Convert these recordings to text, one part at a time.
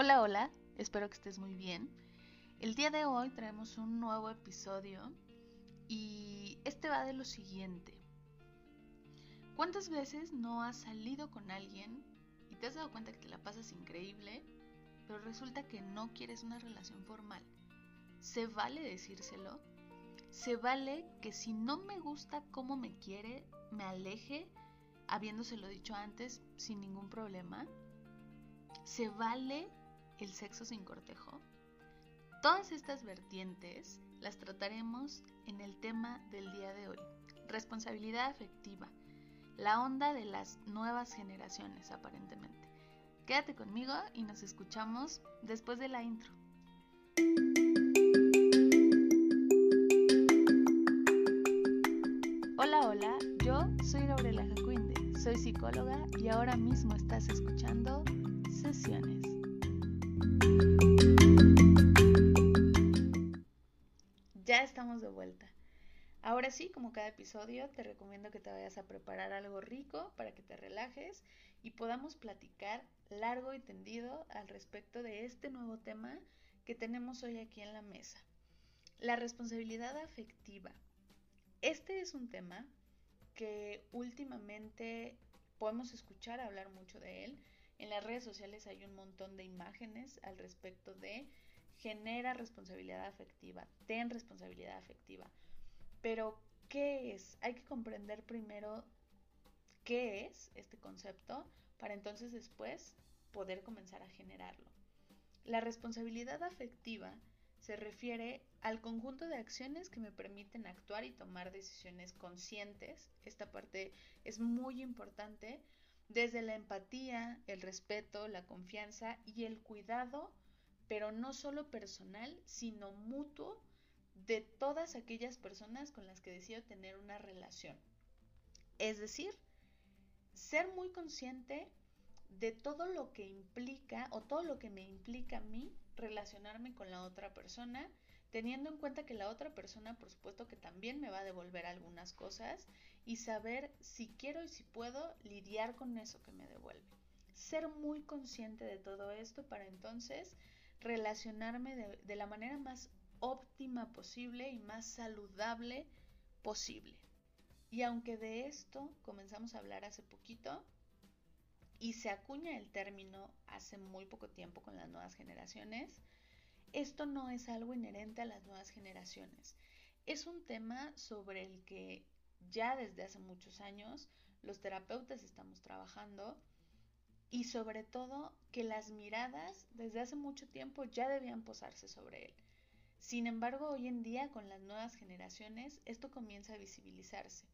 Hola, hola, espero que estés muy bien. El día de hoy traemos un nuevo episodio y este va de lo siguiente. ¿Cuántas veces no has salido con alguien y te has dado cuenta que te la pasas increíble, pero resulta que no quieres una relación formal? ¿Se vale decírselo? ¿Se vale que si no me gusta cómo me quiere, me aleje, habiéndoselo dicho antes, sin ningún problema? ¿Se vale el sexo sin cortejo? Todas estas vertientes las trataremos en el tema del día de hoy, responsabilidad afectiva, la onda de las nuevas generaciones aparentemente. Quédate conmigo y nos escuchamos después de la intro. Hola, hola, yo soy Gabriela Jacuinde, soy psicóloga y ahora mismo estás escuchando Sesiones. Ya estamos de vuelta. Ahora sí, como cada episodio, te recomiendo que te vayas a preparar algo rico para que te relajes y podamos platicar largo y tendido al respecto de este nuevo tema que tenemos hoy aquí en la mesa. La responsabilidad afectiva. Este es un tema que últimamente podemos escuchar hablar mucho de él. En las redes sociales hay un montón de imágenes al respecto de genera responsabilidad afectiva, ten responsabilidad afectiva. Pero, ¿qué es? Hay que comprender primero qué es este concepto para entonces después poder comenzar a generarlo. La responsabilidad afectiva se refiere al conjunto de acciones que me permiten actuar y tomar decisiones conscientes. Esta parte es muy importante desde la empatía, el respeto, la confianza y el cuidado pero no solo personal, sino mutuo de todas aquellas personas con las que decido tener una relación. Es decir, ser muy consciente de todo lo que implica o todo lo que me implica a mí relacionarme con la otra persona, teniendo en cuenta que la otra persona, por supuesto, que también me va a devolver algunas cosas y saber si quiero y si puedo lidiar con eso que me devuelve. Ser muy consciente de todo esto para entonces relacionarme de, la manera más óptima posible y más saludable posible. Y aunque de esto comenzamos a hablar hace poquito, y se acuña el término hace muy poco tiempo con las nuevas generaciones, esto no es algo inherente a las nuevas generaciones. Es un tema sobre el que ya desde hace muchos años los terapeutas estamos trabajando y sobre todo que las miradas desde hace mucho tiempo ya debían posarse sobre él. Sin embargo, hoy en día con las nuevas generaciones esto comienza a visibilizarse.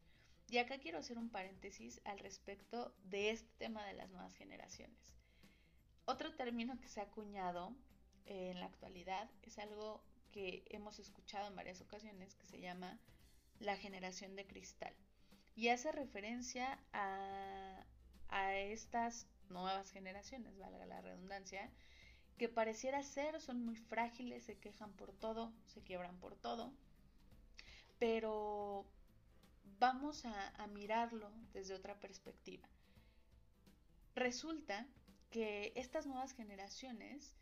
Y acá quiero hacer un paréntesis al respecto de este tema de las nuevas generaciones. Otro término que se ha acuñado eh, en la actualidad es algo que hemos escuchado en varias ocasiones que se llama la generación de cristal y hace referencia a, a estas nuevas generaciones, valga la redundancia, que pareciera ser son muy frágiles, se quejan por todo, se quiebran por todo, pero vamos a, a mirarlo desde otra perspectiva. Resulta que estas nuevas generaciones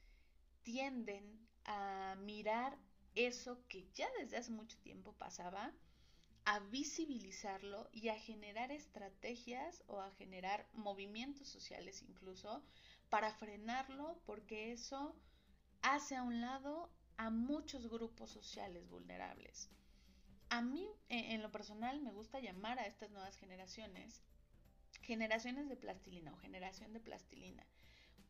tienden a mirar eso que ya desde hace mucho tiempo pasaba a visibilizarlo y a generar estrategias o a generar movimientos sociales incluso para frenarlo porque eso hace a un lado a muchos grupos sociales vulnerables. A mí, e, en lo personal, me gusta llamar a estas nuevas generaciones generaciones de plastilina o generación de plastilina,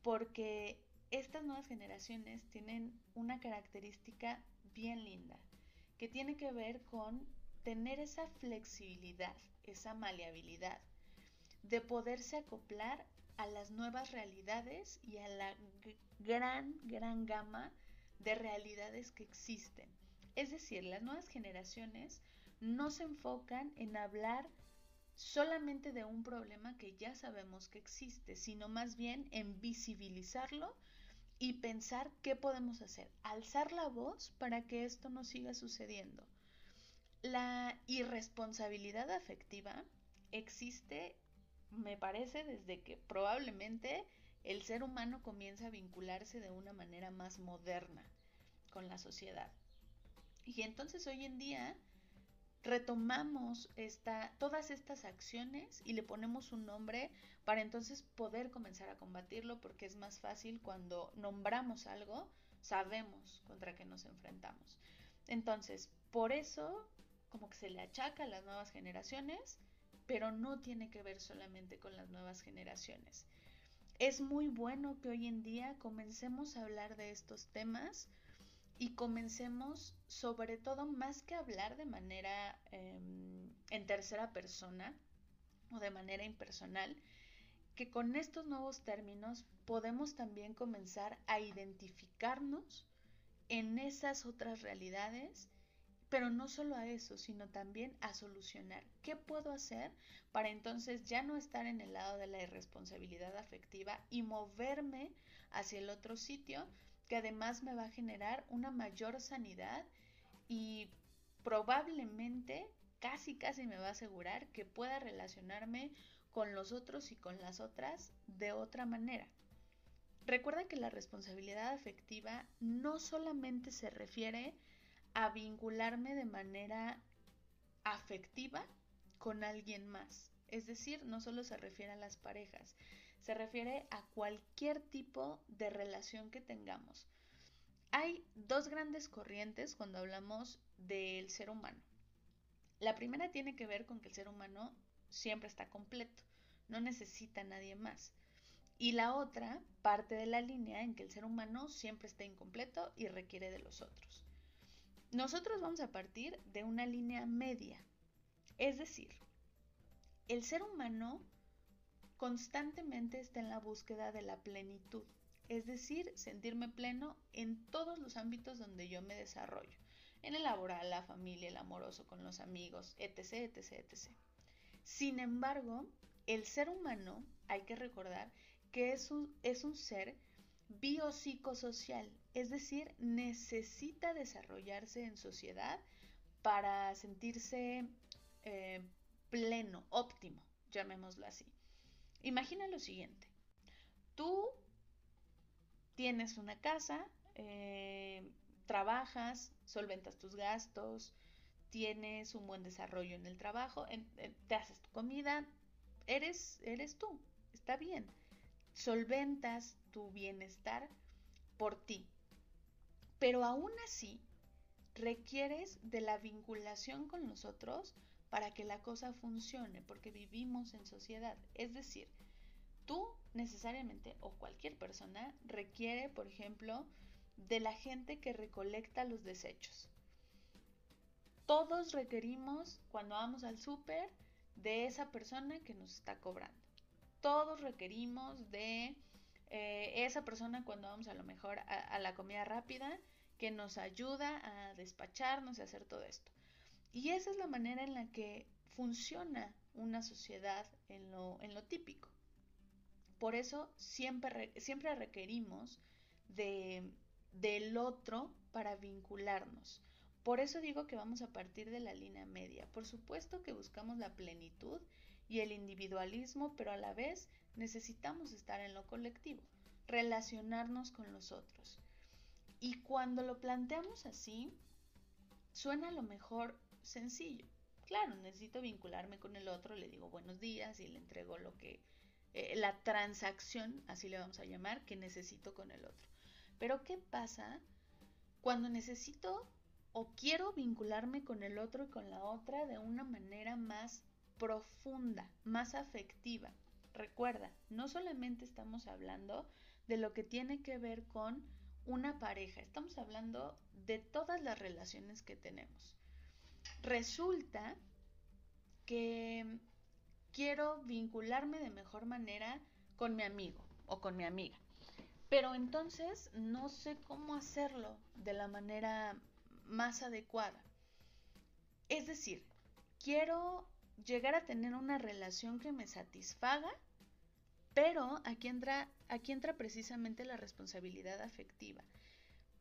porque estas nuevas generaciones tienen una característica bien linda, que tiene que ver con tener esa flexibilidad, esa maleabilidad, de poderse acoplar a las nuevas realidades y a la gran, gran gama de realidades que existen. Es decir, las nuevas generaciones no se enfocan en hablar solamente de un problema que ya sabemos que existe, sino más bien en visibilizarlo y pensar qué podemos hacer, alzar la voz para que esto no siga sucediendo. La irresponsabilidad afectiva existe, me parece, desde que probablemente el ser humano comienza a vincularse de una manera más moderna con la sociedad. Y entonces hoy en día retomamos esta, todas estas acciones y le ponemos un nombre para entonces poder comenzar a combatirlo porque es más fácil cuando nombramos algo, sabemos contra qué nos enfrentamos. Entonces, por eso como que se le achaca a las nuevas generaciones, pero no tiene que ver solamente con las nuevas generaciones. Es muy bueno que hoy en día comencemos a hablar de estos temas y comencemos sobre todo más que hablar de manera em, en tercera persona o de manera impersonal, que con estos nuevos términos podemos también comenzar a identificarnos en esas otras realidades, pero no solo a eso, sino también a solucionar. Qué puedo hacer para entonces ya no estar en el lado de la irresponsabilidad afectiva y moverme hacia el otro sitio que además me va a generar una mayor sanidad y probablemente casi casi me va a asegurar que pueda relacionarme con los otros y con las otras de otra manera. Recuerda que la responsabilidad afectiva no solamente se refiere a vincularme de manera afectiva con alguien más. Es decir, no solo se refiere a las parejas, se refiere a cualquier tipo de relación que tengamos. Hay dos grandes corrientes cuando hablamos del ser humano. La primera tiene que ver con que el ser humano siempre está completo, no necesita a nadie más. Y la otra parte de la línea en que el ser humano siempre está incompleto y requiere de los otros. Nosotros vamos a partir de una línea media, es decir, el ser humano constantemente está en la búsqueda de la plenitud, es decir, sentirme pleno en todos los ámbitos donde yo me desarrollo, en el laboral, la familia, el amoroso, con los amigos, etc., etc., etc. Sin embargo, el ser humano, hay que recordar que es un, es un ser biopsicosocial, es decir, necesita desarrollarse en sociedad para sentirse eh, pleno, óptimo, llamémoslo así. Imagina lo siguiente. Tú tienes una casa, eh, trabajas, solventas tus gastos, tienes un buen desarrollo en el trabajo, te haces tu comida, eres, eres tú, está bien. Solventas tu bienestar por ti. Pero aún así, requieres de la vinculación con los otros para que la cosa funcione, porque vivimos en sociedad. Es decir, tú necesariamente o cualquier persona requiere, por ejemplo, de la gente que recolecta los desechos. Todos requerimos, cuando vamos al súper, de esa persona que nos está cobrando. Todos requerimos de eh, esa persona cuando vamos a lo mejor a, a la comida rápida que nos ayuda a despacharnos y hacer todo esto. Y esa es la manera en la que funciona una sociedad en lo, en lo típico. Por eso siempre, siempre requerimos de, del otro para vincularnos. Por eso digo que vamos a partir de la línea media. Por supuesto que buscamos la plenitud y el individualismo, pero a la vez necesitamos estar en lo colectivo, relacionarnos con los otros. Y cuando lo planteamos así, suena a lo mejor sencillo. Claro, necesito vincularme con el otro, le digo buenos días y le entrego lo que, eh, la transacción, así le vamos a llamar, que necesito con el otro. Pero ¿qué pasa cuando necesito o quiero vincularme con el otro y con la otra de una manera más profunda, más afectiva? Recuerda, no solamente estamos hablando de lo que tiene que ver con una pareja, estamos hablando de todas las relaciones que tenemos. Resulta que quiero vincularme de mejor manera con mi amigo o con mi amiga. Pero entonces no sé cómo hacerlo de la manera más adecuada. Es decir, quiero llegar a tener una relación que me satisfaga, pero aquí entra, aquí entra precisamente la responsabilidad afectiva.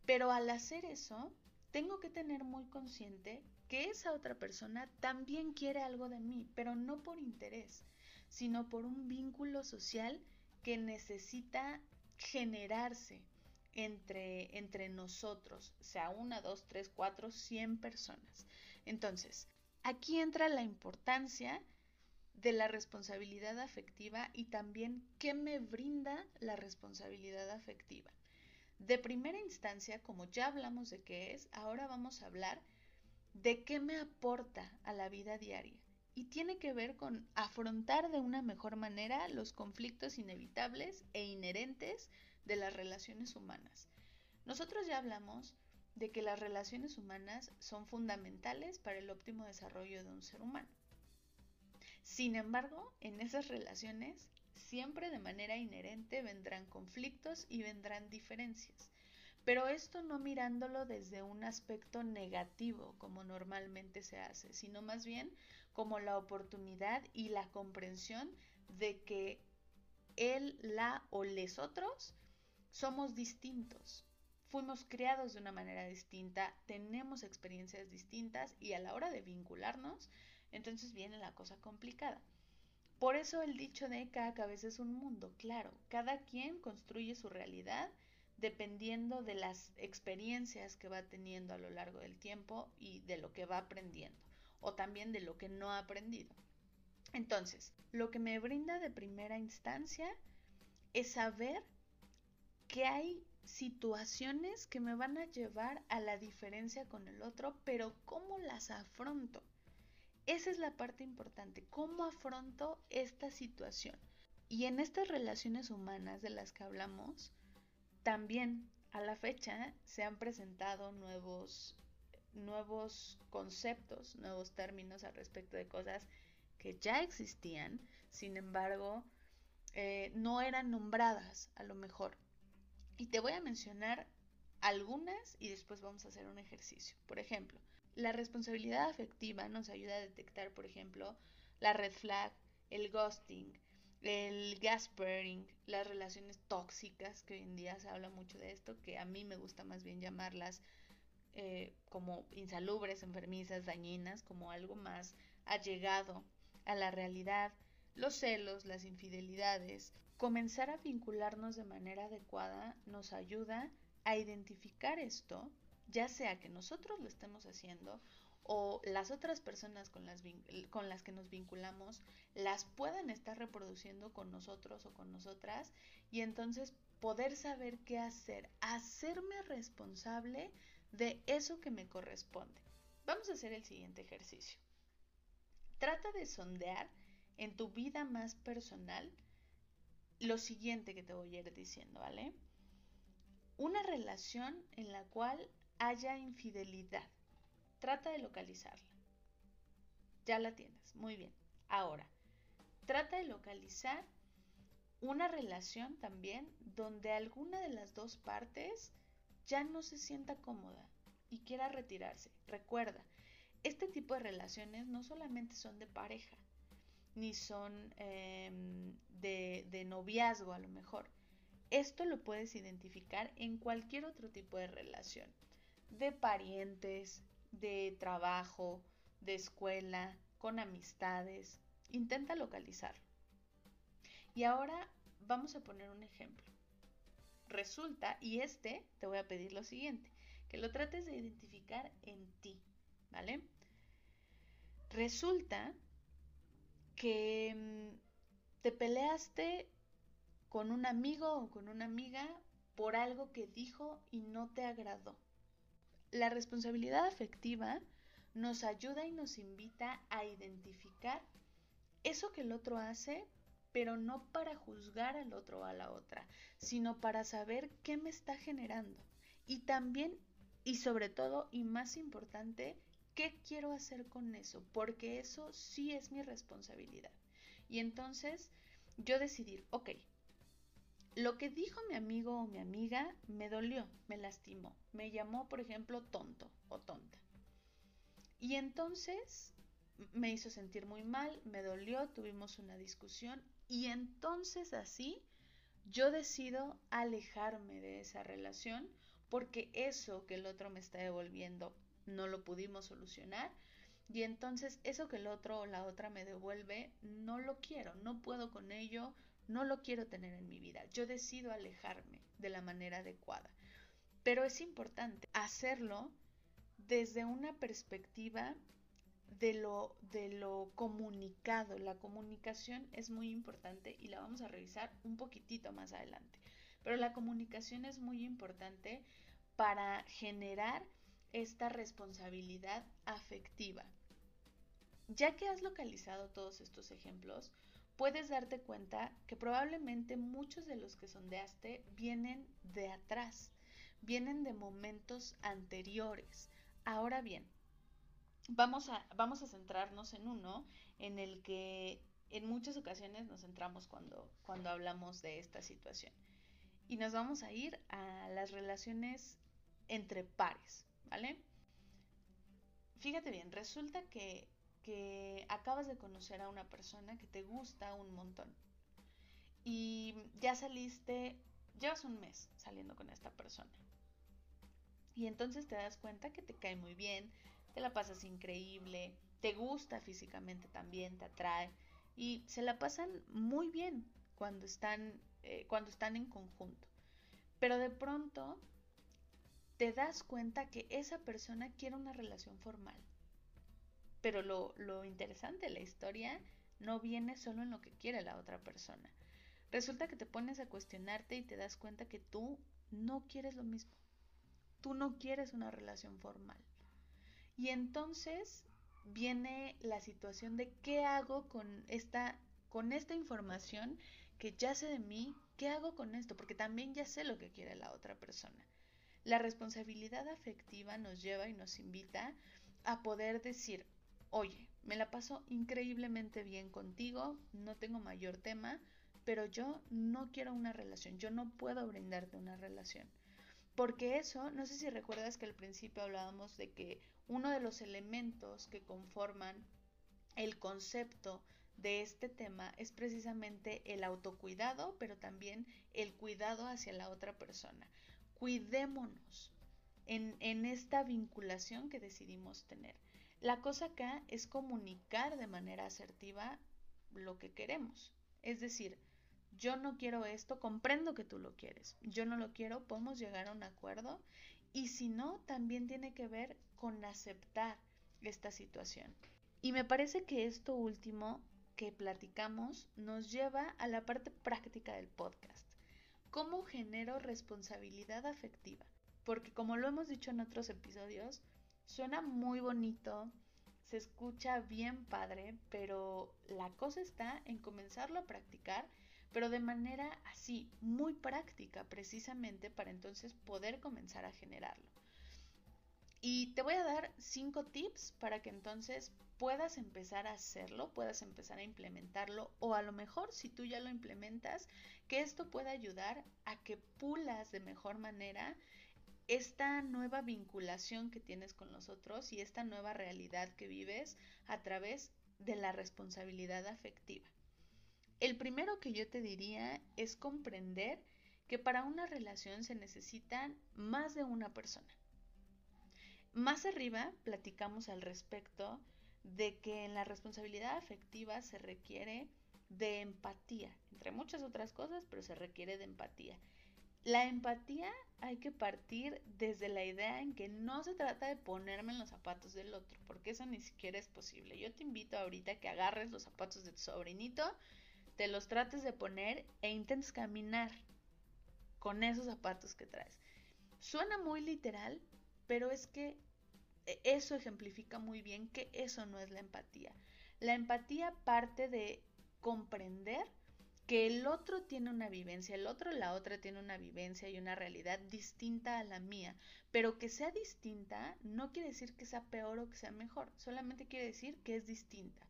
Pero al hacer eso, tengo que tener muy consciente que esa otra persona también quiere algo de mí, pero no por interés, sino por un vínculo social que necesita generarse entre, entre nosotros, sea una, dos, tres, cuatro, cien personas. Entonces, aquí entra la importancia de la responsabilidad afectiva y también qué me brinda la responsabilidad afectiva. De primera instancia, como ya hablamos de qué es, ahora vamos a hablar de qué me aporta a la vida diaria. Y tiene que ver con afrontar de una mejor manera los conflictos inevitables e inherentes de las relaciones humanas. Nosotros ya hablamos de que las relaciones humanas son fundamentales para el óptimo desarrollo de un ser humano. Sin embargo, en esas relaciones siempre de manera inherente vendrán conflictos y vendrán diferencias. Pero esto no mirándolo desde un aspecto negativo, como normalmente se hace, sino más bien como la oportunidad y la comprensión de que él, la o les otros somos distintos. Fuimos criados de una manera distinta, tenemos experiencias distintas y a la hora de vincularnos, entonces viene la cosa complicada. Por eso el dicho de cada cabeza es un mundo, claro, cada quien construye su realidad dependiendo de las experiencias que va teniendo a lo largo del tiempo y de lo que va aprendiendo, o también de lo que no ha aprendido. Entonces, lo que me brinda de primera instancia es saber que hay situaciones que me van a llevar a la diferencia con el otro, pero cómo las afronto. Esa es la parte importante, cómo afronto esta situación. Y en estas relaciones humanas de las que hablamos, también a la fecha se han presentado nuevos, nuevos conceptos, nuevos términos al respecto de cosas que ya existían, sin embargo, eh, no eran nombradas a lo mejor. Y te voy a mencionar algunas y después vamos a hacer un ejercicio. Por ejemplo, la responsabilidad afectiva nos ayuda a detectar, por ejemplo, la red flag, el ghosting, el gaspering, las relaciones tóxicas, que hoy en día se habla mucho de esto, que a mí me gusta más bien llamarlas eh, como insalubres, enfermizas, dañinas, como algo más allegado a la realidad, los celos, las infidelidades. Comenzar a vincularnos de manera adecuada nos ayuda a identificar esto ya sea que nosotros lo estemos haciendo o las otras personas con las, con las que nos vinculamos las puedan estar reproduciendo con nosotros o con nosotras y entonces poder saber qué hacer, hacerme responsable de eso que me corresponde. Vamos a hacer el siguiente ejercicio. Trata de sondear en tu vida más personal lo siguiente que te voy a ir diciendo, ¿vale? Una relación en la cual haya infidelidad. Trata de localizarla. Ya la tienes, muy bien. Ahora, trata de localizar una relación también donde alguna de las dos partes ya no se sienta cómoda y quiera retirarse. Recuerda, este tipo de relaciones no solamente son de pareja, ni son em, de, de noviazgo a lo mejor. Esto lo puedes identificar en cualquier otro tipo de relación de parientes, de trabajo, de escuela, con amistades. Intenta localizarlo. Y ahora vamos a poner un ejemplo. Resulta, y este te voy a pedir lo siguiente, que lo trates de identificar en ti, ¿vale? Resulta que mm, te peleaste con un amigo o con una amiga por algo que dijo y no te agradó. La responsabilidad afectiva nos ayuda y nos invita a identificar eso que el otro hace, pero no para juzgar al otro o a la otra, sino para saber qué me está generando. Y también, y sobre todo, y más importante, qué quiero hacer con eso, porque eso sí es mi responsabilidad. Y entonces yo decidir, ok, lo que dijo mi amigo o mi amiga me dolió, me lastimó, me llamó, por ejemplo, tonto o tonta. Y entonces me hizo sentir muy mal, me dolió, tuvimos una discusión y entonces así yo decido alejarme de esa relación porque eso que el otro me está devolviendo no lo pudimos solucionar y entonces eso que el otro o la otra me devuelve no lo quiero, no puedo con ello, no lo quiero tener en mi vida, yo decido alejarme de la manera adecuada. Pero es importante hacerlo desde una perspectiva de lo, de lo comunicado. La comunicación es muy importante y la vamos a revisar un poquitito más adelante. Pero la comunicación es muy importante para generar esta responsabilidad afectiva. Ya que has localizado todos estos ejemplos, puedes darte cuenta que probablemente muchos de los que sondeaste vienen de atrás, vienen de momentos anteriores. Ahora bien, vamos a, vamos a centrarnos en uno en el que en muchas ocasiones nos centramos cuando, cuando hablamos de esta situación. Y nos vamos a ir a las relaciones entre pares, ¿vale? Fíjate bien, resulta que que acabas de conocer a una persona que te gusta un montón y ya saliste, llevas un mes saliendo con esta persona. Y entonces te das cuenta que te cae muy bien, te la pasas increíble, te gusta físicamente también, te atrae y se la pasan muy bien cuando están, eh, cuando están en conjunto. Pero de pronto te das cuenta que esa persona quiere una relación formal pero lo, lo interesante de la historia no viene solo en lo que quiere la otra persona. Resulta que te pones a cuestionarte y te das cuenta que tú no quieres lo mismo. Tú no quieres una relación formal. Y entonces viene la situación de qué hago con esta, con esta información que ya sé de mí, qué hago con esto, porque también ya sé lo que quiere la otra persona. La responsabilidad afectiva nos lleva y nos invita a poder decir, oye, me la paso increíblemente bien contigo, no tengo mayor tema, pero yo no quiero una relación, yo no puedo brindarte una relación. Porque eso, no sé si recuerdas que al principio hablábamos de que uno de los elementos que conforman el concepto de este tema es precisamente el autocuidado, pero también el cuidado hacia la otra persona. Cuidémonos en, en esta vinculación que decidimos tener. La cosa acá es comunicar de manera asertiva lo que queremos. Es decir, yo no quiero esto, comprendo que tú lo quieres. Yo no lo quiero, podemos llegar a un acuerdo. Y si no, también tiene que ver con aceptar esta situación. Y me parece que esto último que platicamos nos lleva a la parte práctica del podcast. ¿Cómo genero responsabilidad afectiva? Porque como lo hemos dicho en otros episodios, Suena muy bonito, se escucha bien padre, pero la cosa está en comenzarlo a practicar, pero de manera así, muy práctica, precisamente para entonces poder comenzar a generarlo. Y te voy a dar cinco tips para que entonces puedas empezar a hacerlo, puedas empezar a implementarlo o a lo mejor si tú ya lo implementas, que esto pueda ayudar a que pulas de mejor manera esta nueva vinculación que tienes con los otros y esta nueva realidad que vives a través de la responsabilidad afectiva. El primero que yo te diría es comprender que para una relación se necesitan más de una persona. Más arriba platicamos al respecto de que en la responsabilidad afectiva se requiere de empatía, entre muchas otras cosas, pero se requiere de empatía. La empatía hay que partir desde la idea en que no se trata de ponerme en los zapatos del otro, porque eso ni siquiera es posible. Yo te invito ahorita que agarres los zapatos de tu sobrinito, te los trates de poner e intentes caminar con esos zapatos que traes. Suena muy literal, pero es que e, eso ejemplifica muy bien que eso no es la empatía. La empatía parte de comprender que el otro tiene una vivencia, el otro, la otra tiene una vivencia y una realidad distinta a la mía, pero que sea distinta no quiere decir que sea peor o que sea mejor, solamente quiere decir que es distinta.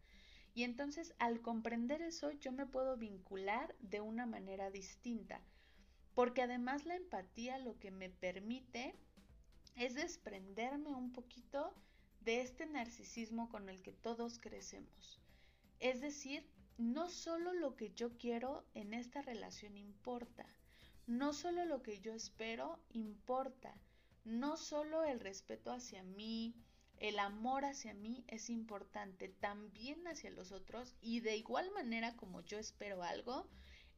Y entonces al comprender eso yo me puedo vincular de una manera distinta, porque además la empatía lo que me permite es desprenderme un poquito de este narcisismo con el que todos crecemos. Es decir, no solo lo que yo quiero en esta relación importa, no solo lo que yo espero importa, no solo el respeto hacia mí, el amor hacia mí es importante, también hacia los otros y de igual manera como yo espero algo,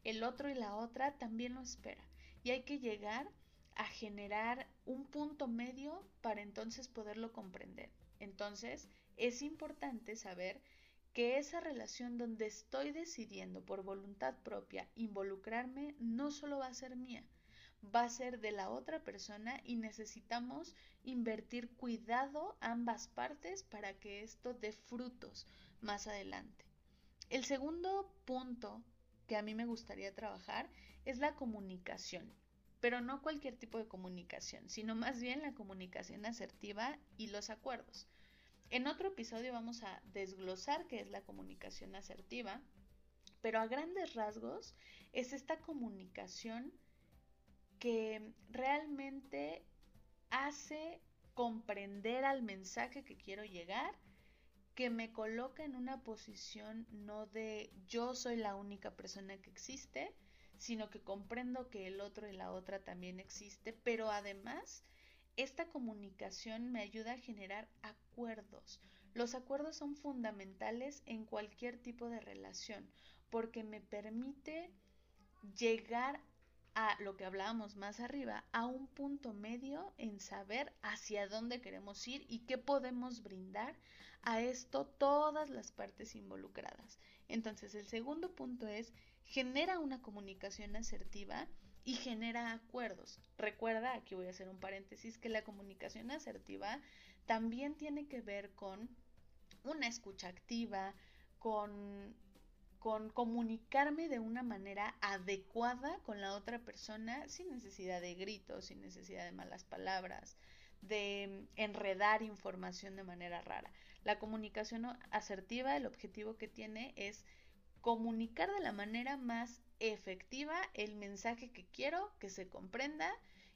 el otro y la otra también lo espera. Y hay que llegar a generar un punto medio para entonces poderlo comprender. Entonces, es importante saber que esa relación donde estoy decidiendo por voluntad propia involucrarme no solo va a ser mía, va a ser de la otra persona y necesitamos invertir cuidado ambas partes para que esto dé frutos más adelante. El segundo punto que a mí me gustaría trabajar es la comunicación, pero no cualquier tipo de comunicación, sino más bien la comunicación asertiva y los acuerdos. En otro episodio vamos a desglosar qué es la comunicación asertiva, pero a grandes rasgos es esta comunicación que realmente hace comprender al mensaje que quiero llegar, que me coloca en una posición no de yo soy la única persona que existe, sino que comprendo que el otro y la otra también existe, pero además esta comunicación me ayuda a generar. Los acuerdos son fundamentales en cualquier tipo de relación porque me permite llegar a lo que hablábamos más arriba, a un punto medio en saber hacia dónde queremos ir y qué podemos brindar a esto todas las partes involucradas. Entonces, el segundo punto es genera una comunicación asertiva y genera acuerdos. Recuerda, aquí voy a hacer un paréntesis, que la comunicación asertiva también tiene que ver con una escucha activa, con con comunicarme de una manera adecuada con la otra persona sin necesidad de gritos, sin necesidad de malas palabras, de enredar información de manera rara. La comunicación asertiva, el objetivo que tiene es comunicar de la manera más efectiva el mensaje que quiero que se comprenda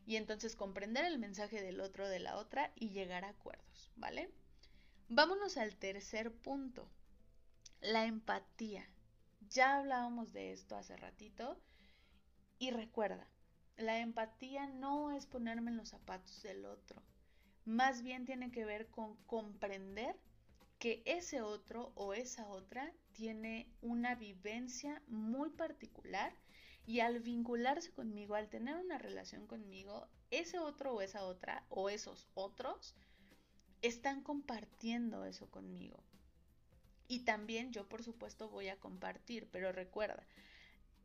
y entonces comprender el mensaje del otro de la otra y llegar a acuerdos, ¿vale? Vámonos al tercer punto, la empatía. Ya hablábamos de esto hace ratito y recuerda, la empatía no es ponerme en los zapatos del otro, más bien tiene que ver con comprender que ese otro o esa otra tiene una vivencia muy particular y al vincularse conmigo, al tener una relación conmigo, ese otro o esa otra o esos otros están compartiendo eso conmigo. Y también yo, por supuesto, voy a compartir, pero recuerda,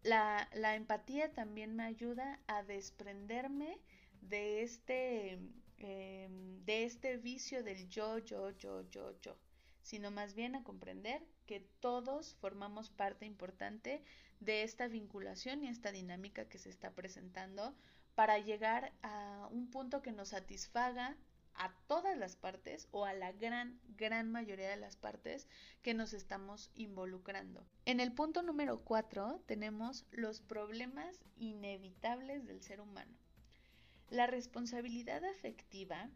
la, empatía también me ayuda a desprenderme de este, em, de este vicio del yo, yo, yo, yo, yo, sino más bien a comprender que todos formamos parte importante de esta vinculación y esta dinámica que se está presentando para llegar a un punto que nos satisfaga a todas las partes o a la gran, gran mayoría de las partes que nos estamos involucrando. En el punto número 4 tenemos los problemas inevitables del ser humano. La responsabilidad afectiva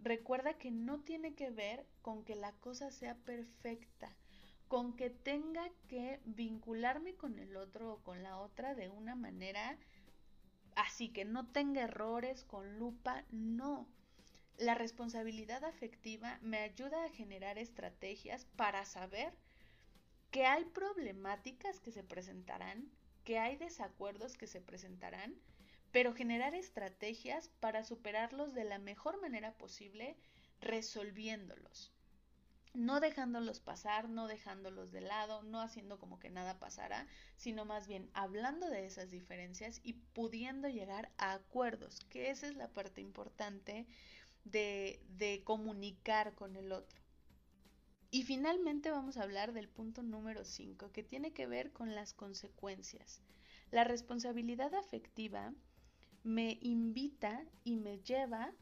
recuerda que no tiene que ver con que la cosa sea perfecta, con que tenga que vincularme con el otro o con la otra de una manera así que no tenga errores con lupa, no la responsabilidad afectiva me ayuda a generar estrategias para saber que hay problemáticas que se presentarán, que hay desacuerdos que se presentarán, pero generar estrategias para superarlos de la mejor manera posible, resolviéndolos. No dejándolos pasar, no dejándolos de lado, no haciendo como que nada pasara, sino más bien hablando de esas diferencias y pudiendo llegar a acuerdos, que esa es la parte importante de, comunicar con el otro. Y finalmente vamos a hablar del punto número 5, que tiene que ver con las consecuencias. La responsabilidad afectiva me invita y me lleva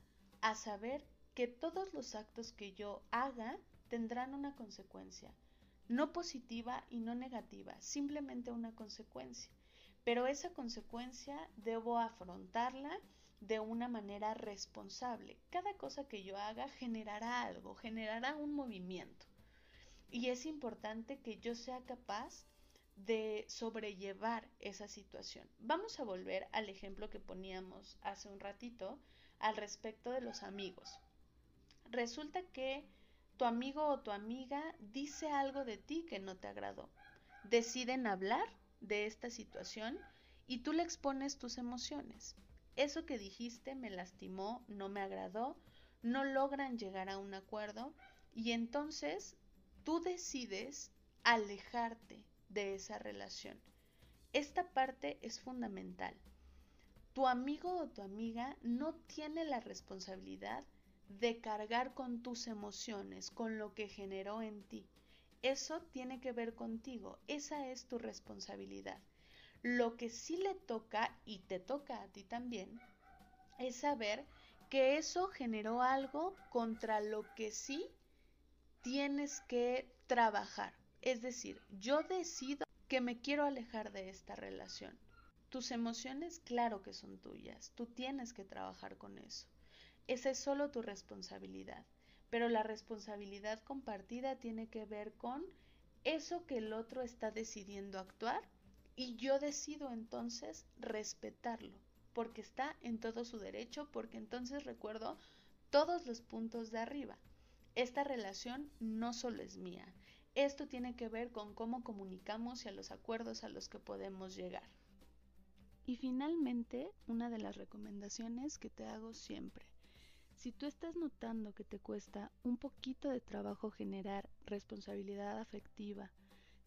a saber que todos los actos que yo haga tendrán una consecuencia, no positiva y no negativa, simplemente una consecuencia. Pero esa consecuencia debo afrontarla de una manera responsable. Cada cosa que yo haga generará algo, generará un movimiento. Y es importante que yo sea capaz de sobrellevar esa situación. Vamos a volver al ejemplo que poníamos hace un ratito al respecto de los amigos. Resulta que tu amigo o tu amiga dice algo de ti que no te agradó. Deciden hablar de esta situación y tú le expones tus emociones. Eso que dijiste me lastimó, no me agradó, no logran llegar a un acuerdo y entonces tú decides alejarte de esa relación. Esta parte es fundamental. Tu amigo o tu amiga no tiene la responsabilidad de cargar con tus emociones, con lo que generó en ti. Eso tiene que ver contigo, esa es tu responsabilidad. Lo que sí le toca y te toca a ti también es saber que eso generó algo contra lo que sí tienes que trabajar. Es decir, yo decido que me quiero alejar de esta relación. Tus emociones, claro que son tuyas, tú tienes que trabajar con eso. Esa es solo tu responsabilidad, pero la responsabilidad compartida tiene que ver con eso que el otro está decidiendo actuar y yo decido entonces respetarlo, porque está en todo su derecho, porque entonces recuerdo todos los puntos de arriba. Esta relación no solo es mía, esto tiene que ver con cómo comunicamos y a los acuerdos a los que podemos llegar. Y finalmente, una de las recomendaciones que te hago siempre. Si tú estás notando que te cuesta un poquito de trabajo generar responsabilidad afectiva,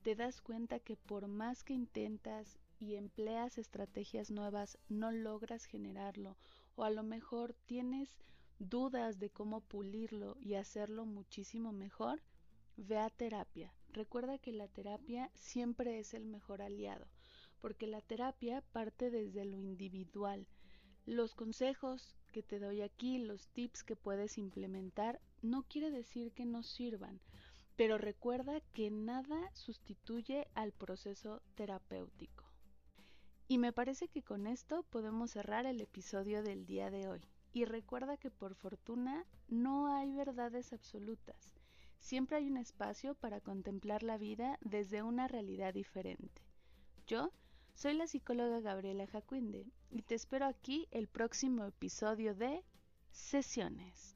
te das cuenta que por más que intentas y empleas estrategias nuevas no logras generarlo o a lo mejor tienes dudas de cómo pulirlo y hacerlo muchísimo mejor, ve a terapia. Recuerda que la terapia siempre es el mejor aliado, porque la terapia parte desde lo individual. Los consejos que te doy aquí, los tips que puedes implementar, no quiere decir que no sirvan, pero recuerda que nada sustituye al proceso terapéutico. Y me parece que con esto podemos cerrar el episodio del día de hoy. Y recuerda que por fortuna no hay verdades absolutas. Siempre hay un espacio para contemplar la vida desde una realidad diferente. Yo soy la psicóloga Gabriela Jacuinde y te espero aquí el próximo episodio de Sesiones.